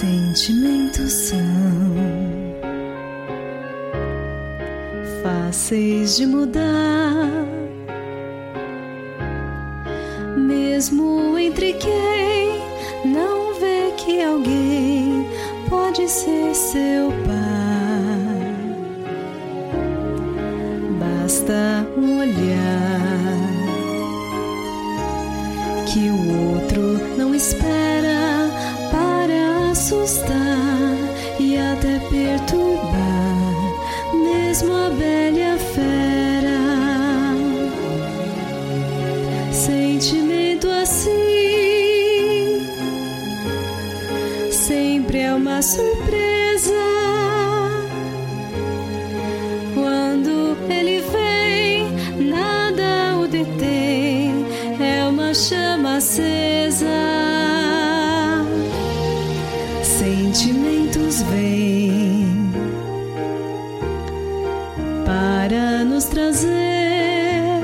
Sentimentos são fáceis de mudar, mesmo entre quem não vê que alguém pode ser seu pai. Basta um olhar que o outro perturbar, mesmo a bela fera. Sentimento assim sempre é uma surpresa. Quando ele vem, nada o detém, é uma chama acesa. Sentimentos vêm para nos trazer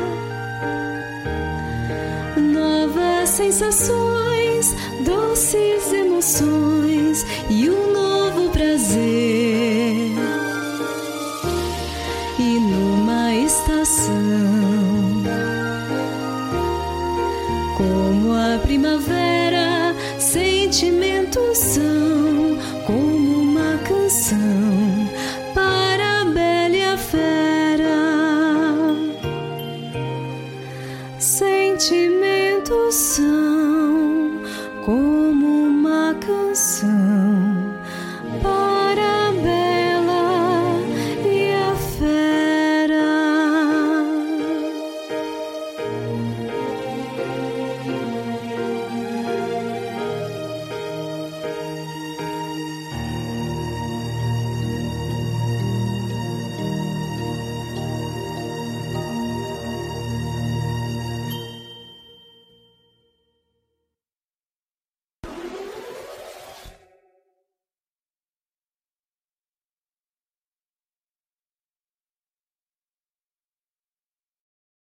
novas sensações, doces emoções e um novo prazer. E numa estação como a primavera, sentimentos são soon